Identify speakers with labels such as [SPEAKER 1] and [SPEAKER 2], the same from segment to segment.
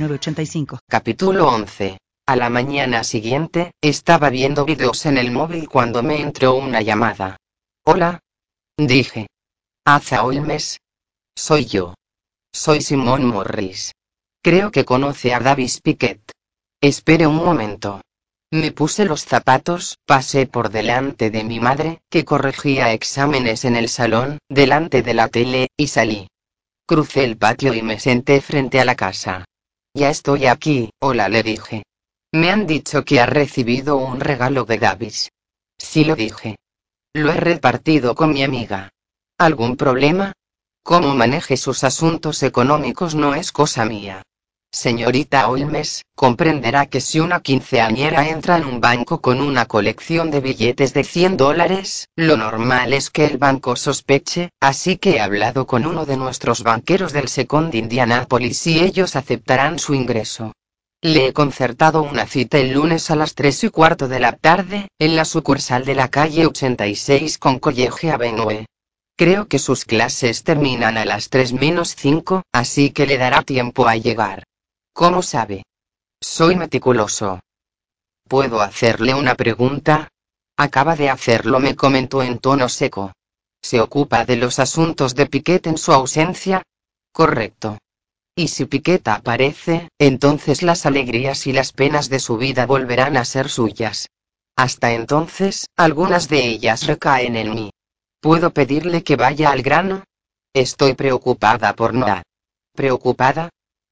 [SPEAKER 1] 906985.
[SPEAKER 2] Capítulo 11. A la mañana siguiente, estaba viendo videos en el móvil cuando me entró una llamada. Hola. Dije. Hace Olmes. Soy yo. Soy Simón Morris. Creo que conoce a Davis Piquet. Espere un momento. Me puse los zapatos, pasé por delante de mi madre, que corregía exámenes en el salón, delante de la tele, y salí. Crucé el patio y me senté frente a la casa. Ya estoy aquí, hola le dije. Me han dicho que ha recibido un regalo de Davis. Sí lo dije. Lo he repartido con mi amiga. ¿Algún problema? Cómo maneje sus asuntos económicos no es cosa mía. Señorita Olmes, comprenderá que si una quinceañera entra en un banco con una colección de billetes de 100 dólares, lo normal es que el banco sospeche, así que he hablado con uno de nuestros banqueros del Second Indianapolis y ellos aceptarán su ingreso. Le he concertado una cita el lunes a las 3 y cuarto de la tarde, en la sucursal de la calle 86 con College Avenue. Creo que sus clases terminan a las 3 menos 5, así que le dará tiempo a llegar. ¿Cómo sabe? Soy meticuloso. ¿Puedo hacerle una pregunta? Acaba de hacerlo, me comentó en tono seco. ¿Se ocupa de los asuntos de Piquet en su ausencia? Correcto. Y si Piquet aparece, entonces las alegrías y las penas de su vida volverán a ser suyas. Hasta entonces, algunas de ellas recaen en mí. ¿Puedo pedirle que vaya al grano? Estoy preocupada por Noah. ¿Preocupada?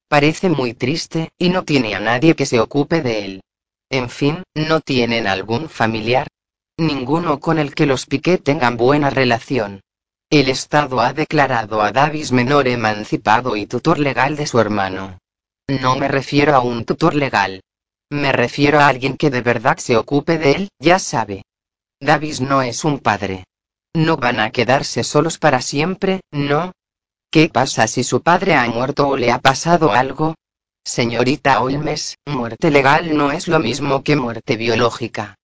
[SPEAKER 2] Parece muy triste, y no tiene a nadie que se ocupe de él. En fin, ¿no tienen algún familiar? Ninguno con el que los Piquet tengan buena relación. El Estado ha declarado a Davis menor emancipado y tutor legal de su hermano. No me refiero a un tutor legal. Me refiero a alguien que de verdad se ocupe de él, ya sabe. Davis no es un padre. No van a quedarse solos para siempre, ¿no? ¿Qué pasa si su padre ha muerto o le ha pasado algo? Señorita Olmes, muerte legal no es lo mismo que muerte biológica.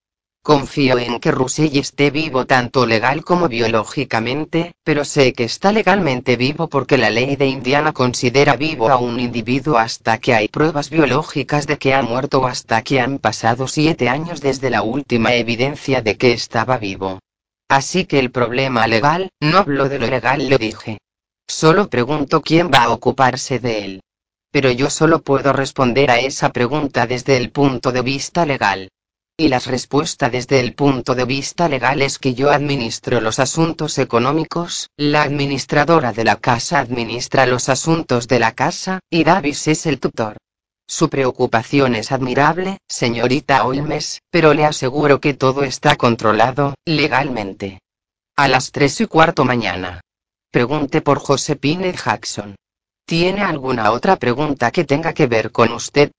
[SPEAKER 2] Confío en que Russell esté vivo tanto legal como biológicamente, pero sé que está legalmente vivo porque la ley de Indiana considera vivo a un individuo hasta que hay pruebas biológicas de que ha muerto o hasta que han pasado siete años desde la última evidencia de que estaba vivo. Así que el problema legal, no hablo de lo legal, le dije. Solo pregunto quién va a ocuparse de él. Pero yo solo puedo responder a esa pregunta desde el punto de vista legal. Y la respuesta desde el punto de vista legal es que yo administro los asuntos económicos, la administradora de la casa administra los asuntos de la casa, y Davis es el tutor. Su preocupación es admirable, señorita Olmes, pero le aseguro que todo está controlado, legalmente. A las tres y cuarto mañana. Pregunte por Josephine Jackson. ¿Tiene alguna otra pregunta que tenga que ver con usted?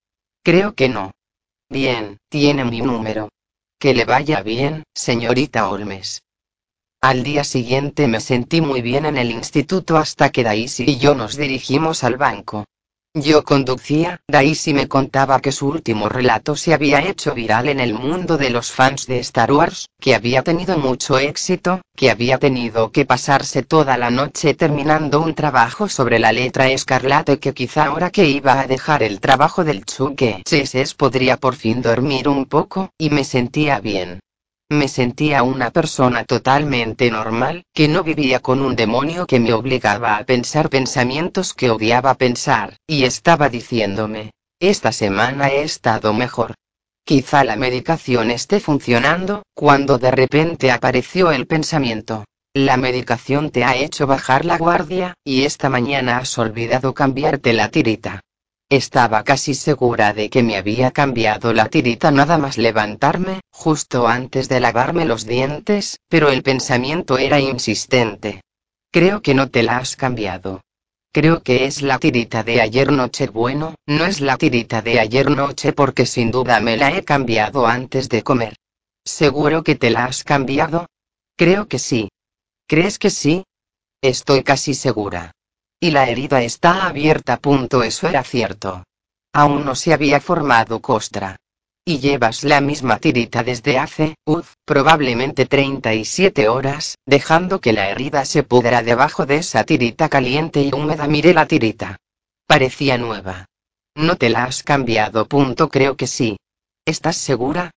[SPEAKER 2] Creo que no. Bien, tiene mi número. Que le vaya bien, señorita Olmes. Al día siguiente me sentí muy bien en el instituto hasta que Daisy y yo nos dirigimos al banco. Yo conducía, Daisy me contaba que su último relato se había hecho viral en el mundo de los fans de Star Wars, que había tenido mucho éxito, que había tenido que pasarse toda la noche terminando un trabajo sobre la letra escarlata que quizá ahora que iba a dejar el trabajo del Chuque Cheses podría por fin dormir un poco, y me sentía bien. Me sentía una persona totalmente normal, que no vivía con un demonio que me obligaba a pensar pensamientos que odiaba pensar, y estaba diciéndome, esta semana he estado mejor. Quizá la medicación esté funcionando, cuando de repente apareció el pensamiento. La medicación te ha hecho bajar la guardia, y esta mañana has olvidado cambiarte la tirita. Estaba casi segura de que me había cambiado la tirita nada más levantarme, justo antes de lavarme los dientes, pero el pensamiento era insistente. Creo que no te la has cambiado. Creo que es la tirita de ayer noche. Bueno, no es la tirita de ayer noche porque sin duda me la he cambiado antes de comer. ¿Seguro que te la has cambiado? Creo que sí. ¿Crees que sí? Estoy casi segura. Y la herida está abierta. Eso era cierto. Aún no se había formado costra. Y llevas la misma tirita desde hace, uff, probablemente 37 horas, dejando que la herida se pudra debajo de esa tirita caliente y húmeda. Miré la tirita. Parecía nueva. ¿No te la has cambiado? Punto. Creo que sí. ¿Estás segura?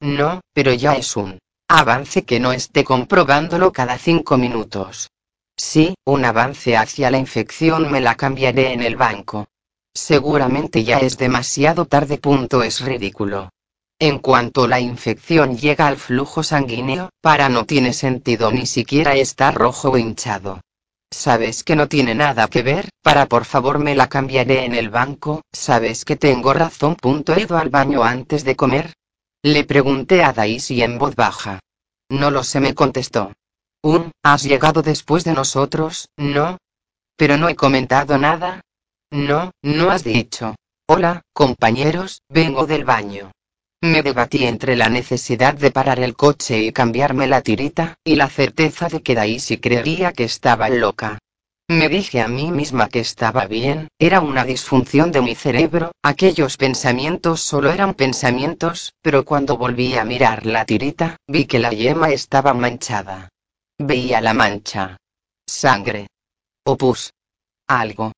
[SPEAKER 2] No, pero ya es un avance que no esté comprobándolo cada cinco minutos. Sí, un avance hacia la infección me la cambiaré en el banco. Seguramente ya es demasiado tarde. Punto es ridículo. En cuanto la infección llega al flujo sanguíneo, para no tiene sentido ni siquiera estar rojo o hinchado. Sabes que no tiene nada que ver, para por favor me la cambiaré en el banco, sabes que tengo razón. Punto ¿He ido al baño antes de comer? Le pregunté a Daisy en voz baja. No lo sé, me contestó. Un, ¿has llegado después de nosotros? No. Pero no he comentado nada. No, no has dicho. Hola, compañeros, vengo del baño. Me debatí entre la necesidad de parar el coche y cambiarme la tirita, y la certeza de que Daisy creería que estaba loca. Me dije a mí misma que estaba bien, era una disfunción de mi cerebro, aquellos pensamientos solo eran pensamientos, pero cuando volví a mirar la tirita, vi que la yema estaba manchada. Veía la mancha. Sangre. Opus. Algo.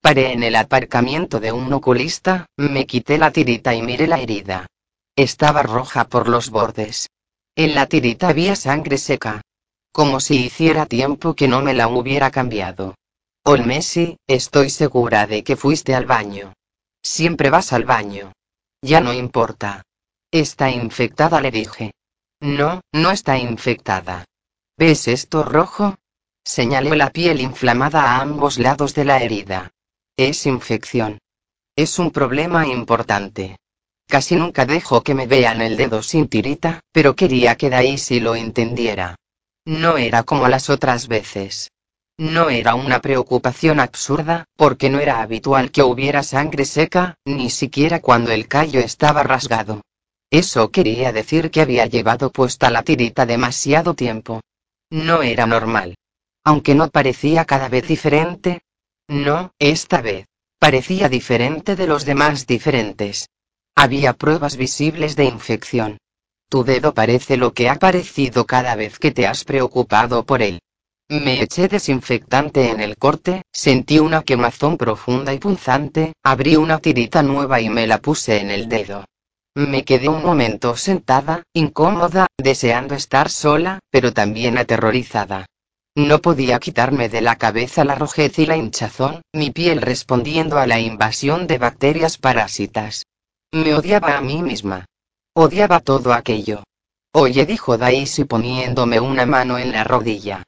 [SPEAKER 2] Paré en el aparcamiento de un oculista, me quité la tirita y miré la herida. Estaba roja por los bordes. En la tirita había sangre seca. Como si hiciera tiempo que no me la hubiera cambiado. Olmesi, estoy segura de que fuiste al baño. Siempre vas al baño. Ya no importa. Está infectada, le dije. No, no está infectada. ¿Ves esto rojo? Señalé la piel inflamada a ambos lados de la herida. Es infección. Es un problema importante. Casi nunca dejo que me vean el dedo sin tirita, pero quería que Daisy lo entendiera. No era como las otras veces. No era una preocupación absurda, porque no era habitual que hubiera sangre seca, ni siquiera cuando el callo estaba rasgado. Eso quería decir que había llevado puesta la tirita demasiado tiempo. No era normal. Aunque no parecía cada vez diferente. No, esta vez. Parecía diferente de los demás diferentes. Había pruebas visibles de infección. Tu dedo parece lo que ha parecido cada vez que te has preocupado por él. Me eché desinfectante en el corte, sentí una quemazón profunda y punzante, abrí una tirita nueva y me la puse en el dedo. Me quedé un momento sentada, incómoda, deseando estar sola, pero también aterrorizada. No podía quitarme de la cabeza la rojez y la hinchazón, mi piel respondiendo a la invasión de bacterias parásitas. Me odiaba a mí misma. Odiaba todo aquello. Oye, dijo Daisy poniéndome una mano en la rodilla.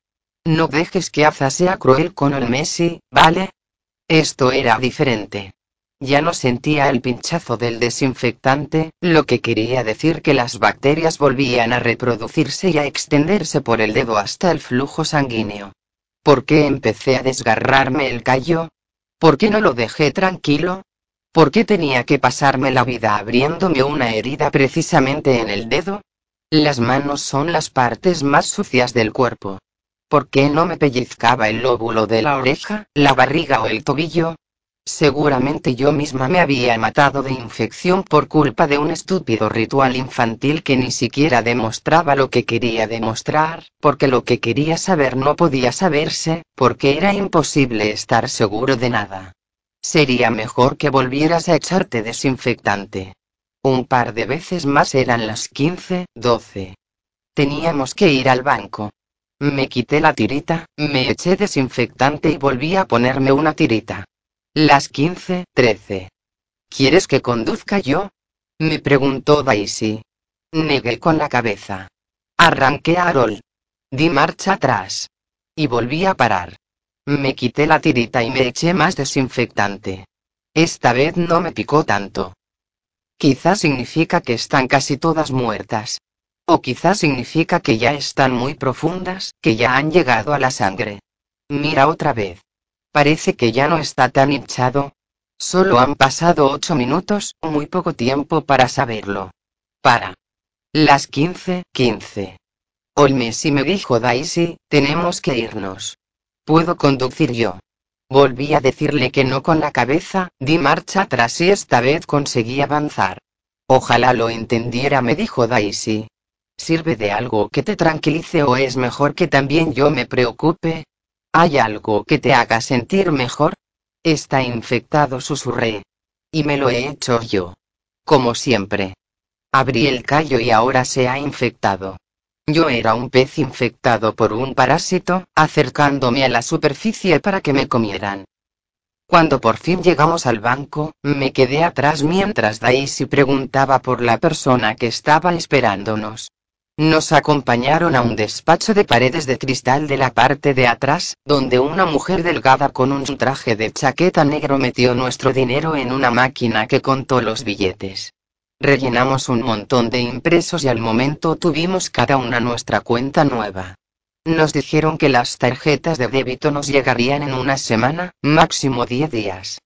[SPEAKER 2] No dejes que Aza sea cruel con el Messi, ¿vale? Esto era diferente. Ya no sentía el pinchazo del desinfectante, lo que quería decir que las bacterias volvían a reproducirse y a extenderse por el dedo hasta el flujo sanguíneo. ¿Por qué empecé a desgarrarme el callo? ¿Por qué no lo dejé tranquilo? ¿Por qué tenía que pasarme la vida abriéndome una herida precisamente en el dedo? Las manos son las partes más sucias del cuerpo. ¿Por qué no me pellizcaba el lóbulo de la oreja, la barriga o el tobillo? Seguramente yo misma me había matado de infección por culpa de un estúpido ritual infantil que ni siquiera demostraba lo que quería demostrar, porque lo que quería saber no podía saberse, porque era imposible estar seguro de nada. Sería mejor que volvieras a echarte desinfectante. Un par de veces más eran las 15, 12. Teníamos que ir al banco. Me quité la tirita, me eché desinfectante y volví a ponerme una tirita. Las 15, 13. ¿Quieres que conduzca yo? Me preguntó Daisy. Negué con la cabeza. Arranqué a Arol. Di marcha atrás. Y volví a parar. Me quité la tirita y me eché más desinfectante. Esta vez no me picó tanto. Quizás significa que están casi todas muertas. O quizás significa que ya están muy profundas, que ya han llegado a la sangre. Mira otra vez. Parece que ya no está tan hinchado. Solo han pasado ocho minutos, muy poco tiempo para saberlo. Para. Las quince, quince. Olmes y me dijo Daisy, tenemos que irnos. Puedo conducir yo. Volví a decirle que no con la cabeza, di marcha atrás y esta vez conseguí avanzar. Ojalá lo entendiera, me dijo Daisy. ¿Sirve de algo que te tranquilice o es mejor que también yo me preocupe? ¿Hay algo que te haga sentir mejor? Está infectado, susurré. Y me lo he hecho yo. Como siempre. Abrí el callo y ahora se ha infectado. Yo era un pez infectado por un parásito, acercándome a la superficie para que me comieran. Cuando por fin llegamos al banco, me quedé atrás mientras Daisy preguntaba por la persona que estaba esperándonos. Nos acompañaron a un despacho de paredes de cristal de la parte de atrás, donde una mujer delgada con un traje de chaqueta negro metió nuestro dinero en una máquina que contó los billetes. Rellenamos un montón de impresos y al momento tuvimos cada una nuestra cuenta nueva. Nos dijeron que las tarjetas de débito nos llegarían en una semana, máximo 10 días.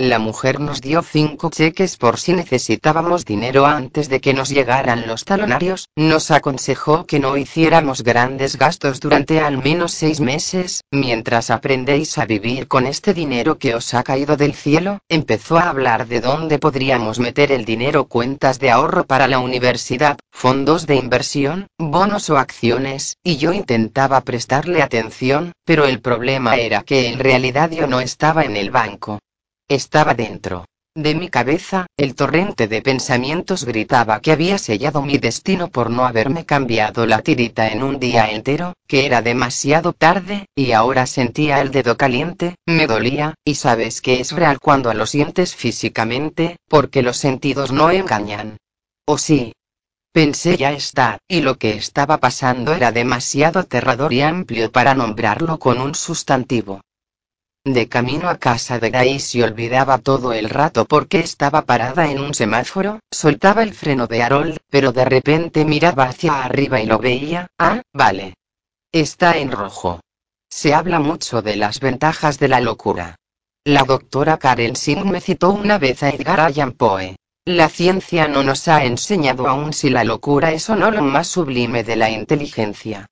[SPEAKER 2] La mujer nos dio cinco cheques por si necesitábamos dinero antes de que nos llegaran los talonarios, nos aconsejó que no hiciéramos grandes gastos durante al menos seis meses, mientras aprendéis a vivir con este dinero que os ha caído del cielo, empezó a hablar de dónde podríamos meter el dinero cuentas de ahorro para la universidad, fondos de inversión, bonos o acciones, y yo intentaba prestarle atención, pero el problema era que en realidad yo no estaba en el banco. Estaba dentro de mi cabeza, el torrente de pensamientos gritaba que había sellado mi destino por no haberme cambiado la tirita en un día entero, que era demasiado tarde, y ahora sentía el dedo caliente, me dolía, y sabes que es real cuando lo sientes físicamente, porque los sentidos no engañan. ¿O sí? Pensé ya está, y lo que estaba pasando era demasiado aterrador y amplio para nombrarlo con un sustantivo. De camino a casa de Daisy olvidaba todo el rato porque estaba parada en un semáforo, soltaba el freno de Harold, pero de repente miraba hacia arriba y lo veía, ah, vale. Está en rojo. Se habla mucho de las ventajas de la locura. La doctora Karen Singh me citó una vez a Edgar Allan Poe. La ciencia no nos ha enseñado aún si la locura es o no lo más sublime de la inteligencia.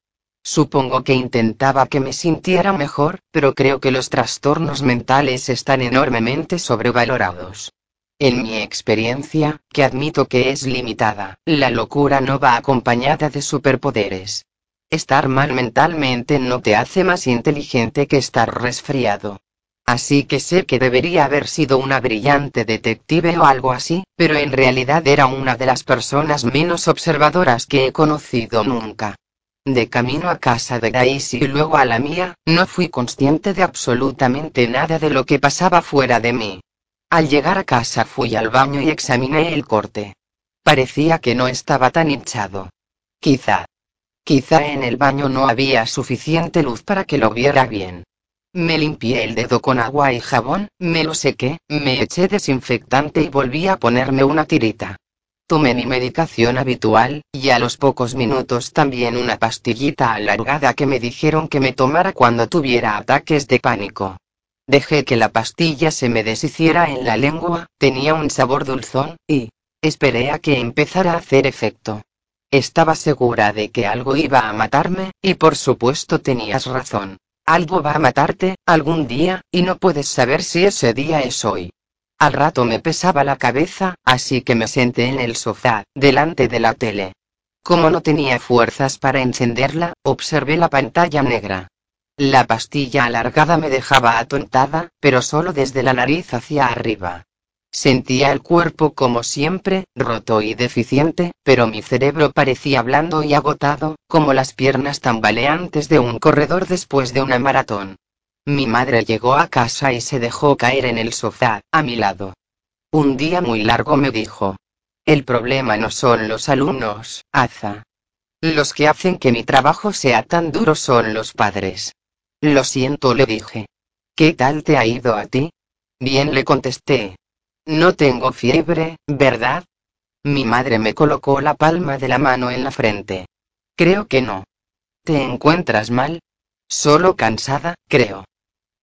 [SPEAKER 2] Supongo que intentaba que me sintiera mejor, pero creo que los trastornos mentales están enormemente sobrevalorados. En mi experiencia, que admito que es limitada, la locura no va acompañada de superpoderes. Estar mal mentalmente no te hace más inteligente que estar resfriado. Así que sé que debería haber sido una brillante detective o algo así, pero en realidad era una de las personas menos observadoras que he conocido nunca. De camino a casa de Daisy y luego a la mía, no fui consciente de absolutamente nada de lo que pasaba fuera de mí. Al llegar a casa fui al baño y examiné el corte. Parecía que no estaba tan hinchado. Quizá. Quizá en el baño no había suficiente luz para que lo viera bien. Me limpié el dedo con agua y jabón, me lo sequé, me eché desinfectante y volví a ponerme una tirita. Tomé mi medicación habitual, y a los pocos minutos también una pastillita alargada que me dijeron que me tomara cuando tuviera ataques de pánico. Dejé que la pastilla se me deshiciera en la lengua, tenía un sabor dulzón, y esperé a que empezara a hacer efecto. Estaba segura de que algo iba a matarme, y por supuesto tenías razón. Algo va a matarte, algún día, y no puedes saber si ese día es hoy. Al rato me pesaba la cabeza, así que me senté en el sofá, delante de la tele. Como no tenía fuerzas para encenderla, observé la pantalla negra. La pastilla alargada me dejaba atontada, pero solo desde la nariz hacia arriba. Sentía el cuerpo como siempre, roto y deficiente, pero mi cerebro parecía blando y agotado, como las piernas tambaleantes de un corredor después de una maratón. Mi madre llegó a casa y se dejó caer en el sofá, a mi lado. Un día muy largo me dijo. El problema no son los alumnos, Aza. Los que hacen que mi trabajo sea tan duro son los padres. Lo siento, le dije. ¿Qué tal te ha ido a ti? Bien, le contesté. No tengo fiebre, ¿verdad? Mi madre me colocó la palma de la mano en la frente. Creo que no. ¿Te encuentras mal? Solo cansada, creo.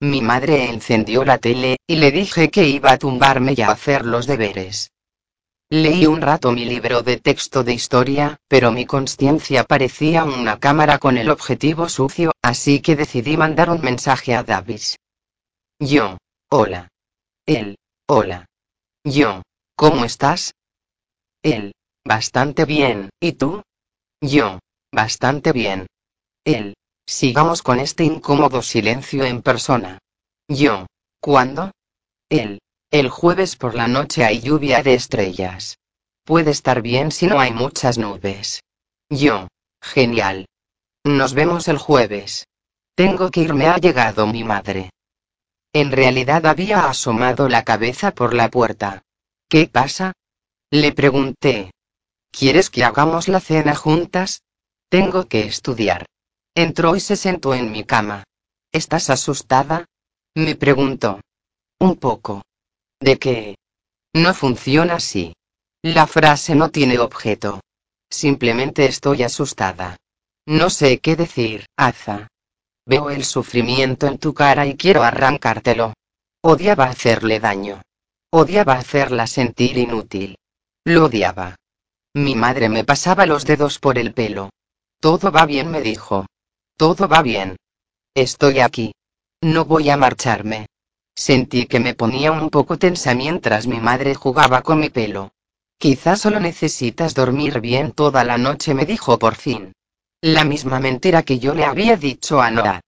[SPEAKER 2] Mi madre encendió la tele, y le dije que iba a tumbarme y a hacer los deberes. Leí un rato mi libro de texto de historia, pero mi conciencia parecía una cámara con el objetivo sucio, así que decidí mandar un mensaje a Davis. Yo. Hola. Él. Hola. Yo. ¿Cómo estás? Él. Bastante bien, ¿y tú? Yo. Bastante bien. Él. Sigamos con este incómodo silencio en persona. Yo. ¿Cuándo? Él. El jueves por la noche hay lluvia de estrellas. Puede estar bien si no hay muchas nubes. Yo. Genial. Nos vemos el jueves. Tengo que irme, ha llegado mi madre. En realidad había asomado la cabeza por la puerta. ¿Qué pasa? Le pregunté. ¿Quieres que hagamos la cena juntas? Tengo que estudiar. Entró y se sentó en mi cama. ¿Estás asustada? Me preguntó. Un poco. ¿De qué? No funciona así. La frase no tiene objeto. Simplemente estoy asustada. No sé qué decir, Aza. Veo el sufrimiento en tu cara y quiero arrancártelo. Odiaba hacerle daño. Odiaba hacerla sentir inútil. Lo odiaba. Mi madre me pasaba los dedos por el pelo. Todo va bien, me dijo. Todo va bien. Estoy aquí. No voy a marcharme. Sentí que me ponía un poco tensa mientras mi madre jugaba con mi pelo. Quizás solo necesitas dormir bien toda la noche, me dijo por fin. La misma mentira que yo le había dicho a Noah.